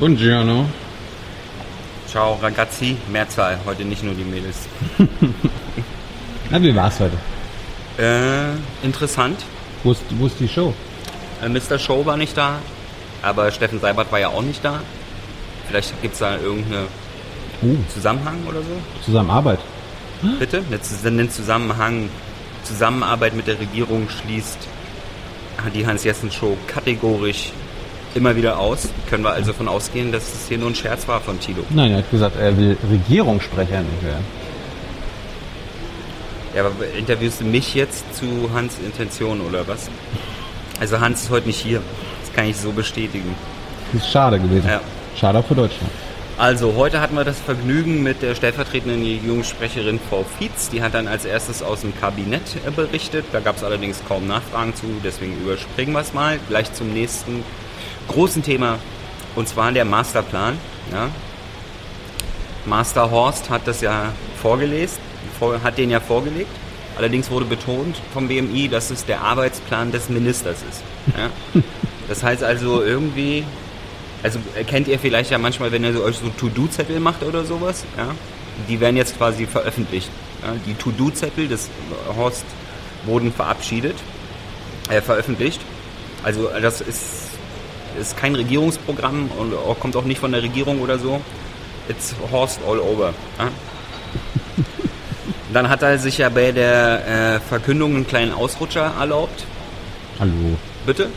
Buongiorno. Ciao ragazzi, Mehrzahl, heute nicht nur die Mädels. Na, wie war's heute? Äh, interessant. Wo ist, wo ist die Show? Äh, Mr. Show war nicht da, aber Steffen Seibert war ja auch nicht da. Vielleicht gibt es da irgendeinen Uh, Zusammenhang oder so. Zusammenarbeit. Bitte? Einen Zusammenhang, Zusammenarbeit mit der Regierung schließt die Hans-Jessen-Show kategorisch immer wieder aus. Können wir also davon ausgehen, dass es hier nur ein Scherz war von Tilo. Nein, er hat gesagt, er will Regierungssprecher nicht werden. Ja, aber interviewst du mich jetzt zu Hans Intention oder was? Also Hans ist heute nicht hier. Das kann ich so bestätigen. Das ist schade gewesen. Ja. Schade auch für Deutschland. Also, heute hatten wir das Vergnügen mit der stellvertretenden Regierungssprecherin Frau Fietz. Die hat dann als erstes aus dem Kabinett äh, berichtet. Da gab es allerdings kaum Nachfragen zu, deswegen überspringen wir es mal. Gleich zum nächsten großen Thema, und zwar der Masterplan. Ja. Master Horst hat das ja vorgelesen, vor- hat den ja vorgelegt. Allerdings wurde betont vom BMI, dass es der Arbeitsplan des Ministers ist. Ja. Das heißt also irgendwie, also kennt ihr vielleicht ja manchmal, wenn ihr so, euch so To-Do-Zettel macht oder sowas, ja? Die werden jetzt quasi veröffentlicht. Ja? Die To-Do-Zettel des Horst wurden verabschiedet, äh, veröffentlicht. Also das ist, ist kein Regierungsprogramm und kommt auch nicht von der Regierung oder so. It's Horst all over. Ja? Dann hat er sich ja bei der äh, Verkündung einen kleinen Ausrutscher erlaubt. Hallo. Bitte?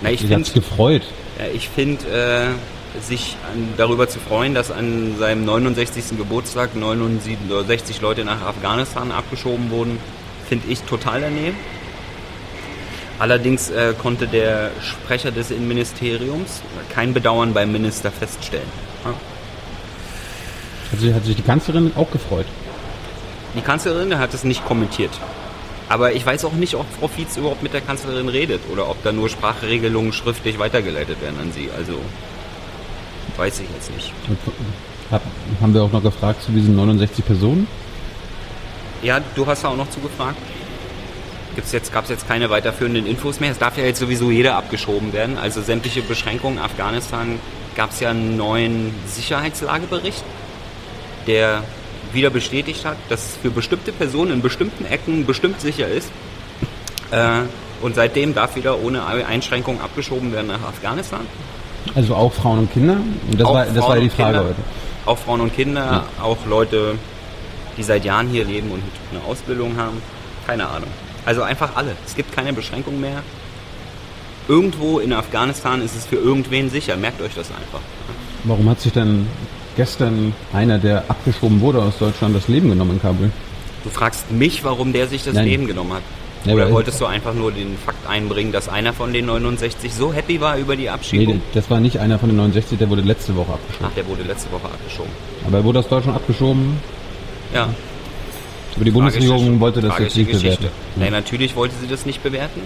Na, ich finde gefreut. ja, ich finde, äh, sich an, darüber zu freuen, dass an seinem 69. Geburtstag 69 Leute nach Afghanistan abgeschoben wurden, finde ich total daneben. Allerdings äh, konnte der Sprecher des Innenministeriums kein Bedauern beim Minister feststellen. Ja. Hat sich, hat sich die Kanzlerin auch gefreut. Die Kanzlerin hat es nicht kommentiert. Aber ich weiß auch nicht, ob Frau Fietz überhaupt mit der Kanzlerin redet oder ob da nur Sprachregelungen schriftlich weitergeleitet werden an sie. Also weiß ich jetzt nicht. Hab, haben wir auch noch gefragt zu diesen 69 Personen? Ja, du hast da auch noch zugefragt. Gibt's jetzt, gab es jetzt keine weiterführenden Infos mehr? Es darf ja jetzt sowieso jeder abgeschoben werden. Also sämtliche Beschränkungen. Afghanistan gab es ja einen neuen Sicherheitslagebericht, der wieder bestätigt hat, dass es für bestimmte Personen in bestimmten Ecken bestimmt sicher ist. Äh, und seitdem darf wieder ohne Einschränkung abgeschoben werden nach Afghanistan. Also auch Frauen und Kinder? Und das, Auch war, das war ja die Frage Kinder. heute. Auch Frauen und Kinder, Ja. auch Leute, die seit Jahren hier leben und eine Ausbildung haben. Keine Ahnung. Also einfach alle. Es gibt keine Beschränkung mehr. Irgendwo in Afghanistan ist es für irgendwen sicher. Merkt euch das einfach. Warum hat sich denn gestern einer, der abgeschoben wurde aus Deutschland, das Leben genommen in Kabul? Du fragst mich, warum der sich das Nein. Leben genommen hat. Oder wolltest du einfach nur den Fakt einbringen, dass einer von den 69 so happy war über die Nee, Abschiebung? das war nicht einer von den 69, der wurde letzte Woche abgeschoben. Ach, der wurde letzte Woche abgeschoben. Aber er wurde aus Deutschland abgeschoben. Ja. Aber die Bundesregierung wollte das jetzt nicht Geschichte. bewerten. Nein, natürlich wollte sie das nicht bewerten.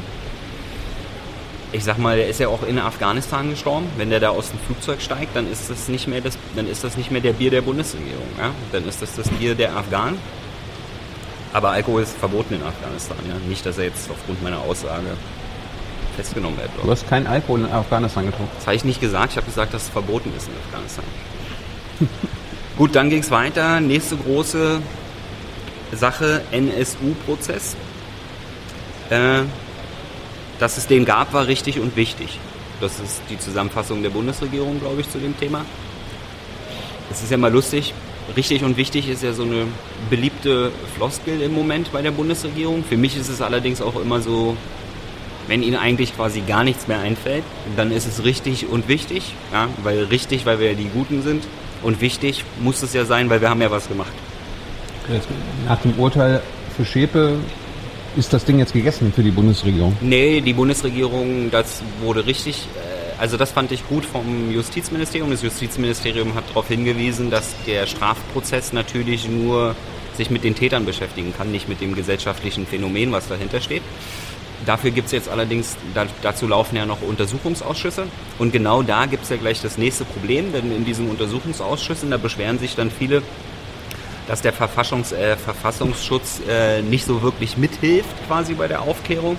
Ich sag mal, der ist ja auch in Afghanistan gestorben. Wenn der da aus dem Flugzeug steigt, dann ist das nicht mehr das, dann ist das nicht mehr der Bier der Bundesregierung. Ja? Dann ist das das Bier der Afghanen. Aber Alkohol ist verboten in Afghanistan. Ja? Nicht, dass er jetzt aufgrund meiner Aussage festgenommen wird. Du hast keinen Alkohol in Afghanistan getrunken. Das habe ich nicht gesagt. Ich habe gesagt, dass es verboten ist in Afghanistan. Gut, dann ging es weiter. Nächste große Sache, NSU-Prozess. Äh, dass es den gab, war richtig und wichtig. Das ist die Zusammenfassung der Bundesregierung, glaube ich, zu dem Thema. Es ist ja mal lustig. Richtig und wichtig ist ja so eine beliebte Floskel im Moment bei der Bundesregierung. Für mich ist es allerdings auch immer so, wenn ihnen eigentlich quasi gar nichts mehr einfällt, dann ist es richtig und wichtig. Ja? Weil richtig, weil wir ja die Guten sind. Und wichtig muss es ja sein, weil wir haben ja was gemacht. Jetzt, nach dem Urteil für Schäpe ist das Ding jetzt gegessen für die Bundesregierung. Nee, die Bundesregierung, das wurde richtig, äh, also das fand ich gut vom Justizministerium. Das Justizministerium hat darauf hingewiesen, dass der Strafprozess natürlich nur sich mit den Tätern beschäftigen kann, nicht mit dem gesellschaftlichen Phänomen, was dahinter steht. Dafür gibt es jetzt allerdings, da, dazu laufen ja noch Untersuchungsausschüsse. Und genau da gibt es ja gleich das nächste Problem, denn in diesen Untersuchungsausschüssen, da beschweren sich dann viele, dass der Verfassungs, äh, Verfassungsschutz äh, nicht so wirklich mithilft quasi bei der Aufklärung.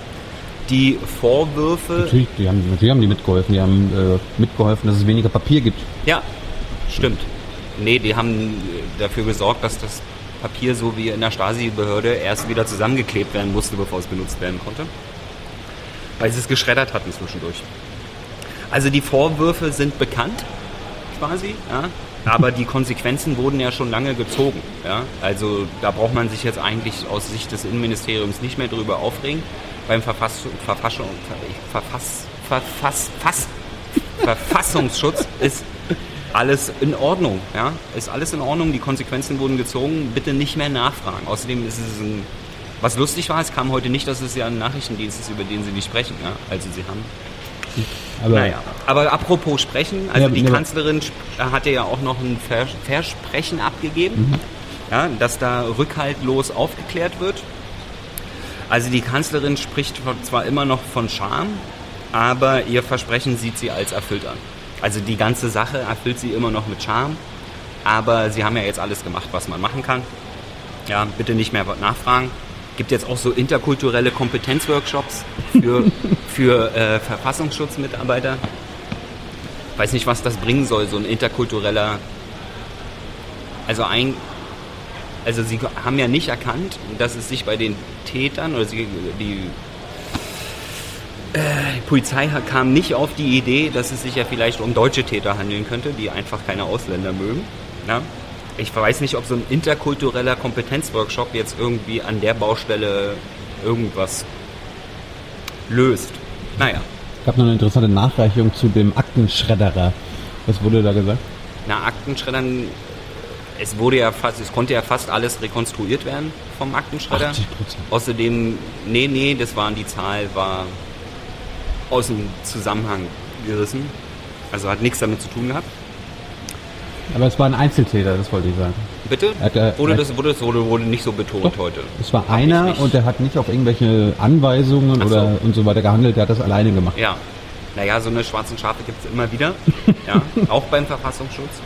Die Vorwürfe. Natürlich, die haben, natürlich haben die mitgeholfen. Die haben äh, mitgeholfen, dass es weniger Papier gibt. Ja, stimmt. Nee, die haben dafür gesorgt, dass das Papier so wie in der Stasi-Behörde erst wieder zusammengeklebt werden musste, bevor es benutzt werden konnte. Weil sie es geschreddert hatten zwischendurch. Also die Vorwürfe sind bekannt, quasi, ja, aber die Konsequenzen wurden ja schon lange gezogen. Ja. Also da braucht man sich jetzt eigentlich aus Sicht des Innenministeriums nicht mehr drüber aufregen. Beim Verfass, Verfassung, Verfass, Verfass, Verfass, Verfassungsschutz ist alles in Ordnung. Ja? Ist alles in Ordnung, die Konsequenzen wurden gezogen, bitte nicht mehr nachfragen. Außerdem ist es ein, was lustig war, es kam heute nicht, dass es ja ein Nachrichtendienst ist, über den Sie nicht sprechen. Ja? Also Sie haben aber, naja. aber apropos sprechen, also ja, die ja. Kanzlerin hatte ja auch noch ein Versprechen abgegeben, mhm. ja, dass da rückhaltlos aufgeklärt wird. Also die Kanzlerin spricht zwar immer noch von Scham, aber ihr Versprechen sieht sie als erfüllt an. Also die ganze Sache erfüllt sie immer noch mit Charme, aber sie haben ja jetzt alles gemacht, was man machen kann. Ja, bitte nicht mehr nachfragen. Gibt jetzt auch so interkulturelle Kompetenzworkshops für, für äh, Verfassungsschutzmitarbeiter. Weiß nicht, was das bringen soll, so ein interkultureller. Also ein, also sie haben ja nicht erkannt, dass es sich bei den Tätern oder sie, die äh, die Polizei kam nicht auf die Idee, dass es sich ja vielleicht um deutsche Täter handeln könnte, die einfach keine Ausländer mögen. Ja? Ich weiß nicht, ob so ein interkultureller Kompetenzworkshop jetzt irgendwie an der Baustelle irgendwas löst. Naja. Es gab noch eine interessante Nachreichung zu dem Aktenschredderer. Was wurde da gesagt? Na, Aktenschreddern, es wurde ja fast, es konnte ja fast alles rekonstruiert werden vom Aktenschredder. 80 Außerdem, nee, nee, das waren die Zahl, war aus dem Zusammenhang gerissen. Also hat nichts damit zu tun gehabt. Aber es war ein Einzeltäter, das wollte ich sagen. Bitte? Hat, äh, wurde, das, wurde, das wurde, wurde nicht so betont doch, heute. Es war Hab einer und der hat nicht auf irgendwelche Anweisungen so. oder und so weiter gehandelt, der hat das alleine gemacht. Ja. Naja, so eine schwarzen Schafe gibt es immer wieder. ja, auch beim Verfassungsschutz.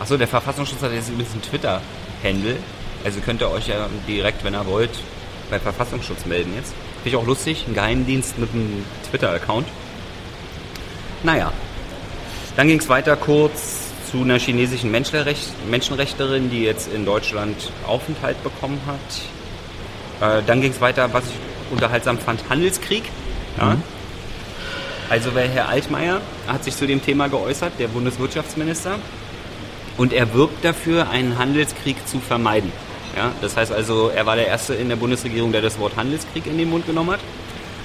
Achso, der Verfassungsschutz hat jetzt übrigens einen Twitter-Handle. Also könnt ihr euch ja direkt, wenn ihr wollt, beim Verfassungsschutz melden jetzt. Finde ich auch lustig, ein Geheimdienst mit einem Twitter-Account. Naja, dann ging es weiter kurz zu einer chinesischen Menschenrecht Menschenrechtlerin, die jetzt in Deutschland Aufenthalt bekommen hat. Äh, dann ging es weiter, was ich unterhaltsam fand, Handelskrieg. Ja. Mhm. Also Herr Altmaier hat sich zu dem Thema geäußert, der Bundeswirtschaftsminister. Und er wirbt dafür, einen Handelskrieg zu vermeiden. Ja, das heißt also, er war der Erste in der Bundesregierung, der das Wort Handelskrieg in den Mund genommen hat.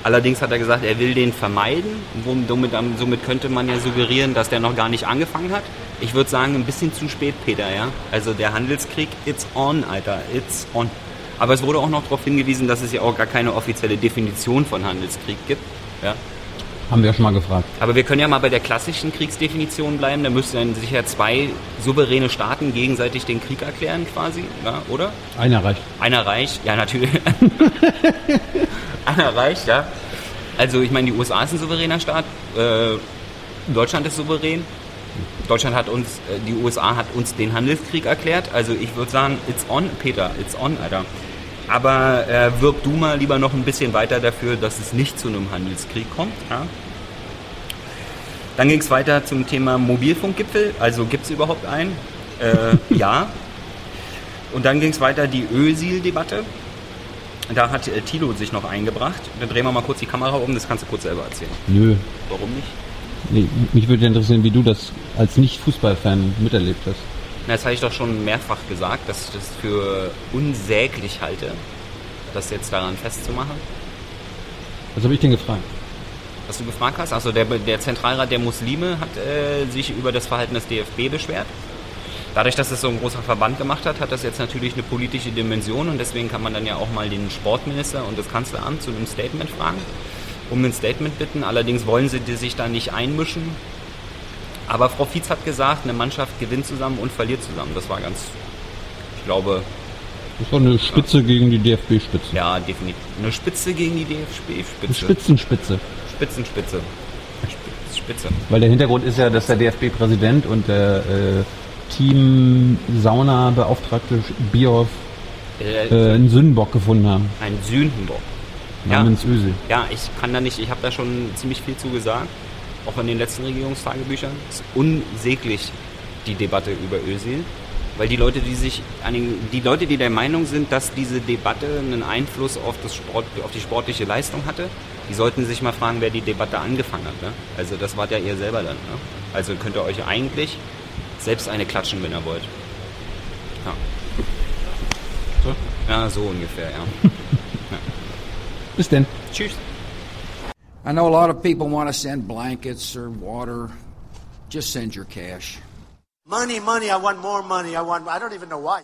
Allerdings hat er gesagt, er will den vermeiden. Somit, somit könnte man ja suggerieren, dass der noch gar nicht angefangen hat. Ich würde sagen, ein bisschen zu spät, Peter, ja. Also der Handelskrieg, it's on, Alter, it's on. Aber es wurde auch noch darauf hingewiesen, dass es ja auch gar keine offizielle Definition von Handelskrieg gibt. Ja. Haben wir ja schon mal gefragt. Aber wir können ja mal bei der klassischen Kriegsdefinition bleiben. Da müssten dann sicher zwei souveräne Staaten gegenseitig den Krieg erklären, quasi, ja, oder? Einer reicht. Einer reicht, ja, natürlich. Einer ja. Also, ich meine, die USA ist ein souveräner Staat. Äh, Deutschland ist souverän. Deutschland hat uns, äh, die USA hat uns den Handelskrieg erklärt. Also, ich würde sagen, it's on, Peter, it's on, Alter. Aber äh, wirb du mal lieber noch ein bisschen weiter dafür, dass es nicht zu einem Handelskrieg kommt. Ja? Dann ging es weiter zum Thema Mobilfunkgipfel. Also gibt es überhaupt einen? Äh, ja. Und dann ging es weiter die Ösil-Debatte. Da hat äh, Thilo sich noch eingebracht. Dann drehen wir mal kurz die Kamera um, das kannst du kurz selber erzählen. Nö. Warum nicht? Nee, mich würde interessieren, wie du das als Nicht-Fußballfan miterlebt hast. Das habe ich doch schon mehrfach gesagt, dass ich das für unsäglich halte, das jetzt daran festzumachen. Was habe ich denn gefragt? Was du gefragt hast? Also der, der Zentralrat der Muslime hat äh, sich über das Verhalten des DFB beschwert. Dadurch, dass es so ein großer Verband gemacht hat, hat das jetzt natürlich eine politische Dimension und deswegen kann man dann ja auch mal den Sportminister und das Kanzleramt zu einem Statement fragen, um ein Statement bitten. Allerdings wollen sie sich da nicht einmischen, aber Frau Fietz hat gesagt, eine Mannschaft gewinnt zusammen und verliert zusammen. Das war ganz, ich glaube. Das war eine Spitze ja. gegen die DFB-Spitze. Ja, definitiv. Eine Spitze gegen die DFB-Spitze. Spitzenspitze. Spitzenspitze. Spitze. Weil der Hintergrund ist ja, dass der DFB-Präsident und der äh, Team-Sauna-Beauftragte Bierhoff äh, äh, einen Sündenbock gefunden haben. Ein Sündenbock. namens ja. Özil. Ja, ich kann da nicht, ich habe da schon ziemlich viel zu gesagt, auch in den letzten Regierungstagebüchern. Es ist unsäglich, die Debatte über Özil. Weil die Leute, die sich die Leute, die der Meinung sind, dass diese Debatte einen Einfluss auf, das Sport, auf die sportliche Leistung hatte, die sollten sich mal fragen, wer die Debatte angefangen hat. Ne? Also das wart ja ihr selber dann. Ne? Also könnt ihr euch eigentlich selbst eine klatschen, wenn ihr wollt. Ja. So? Ja, so ungefähr, ja. ja. Bis denn. Tschüss. I know a lot of people want to send blankets or water. Just send your cash. Money, money, I want more money. I want, I don't even know why.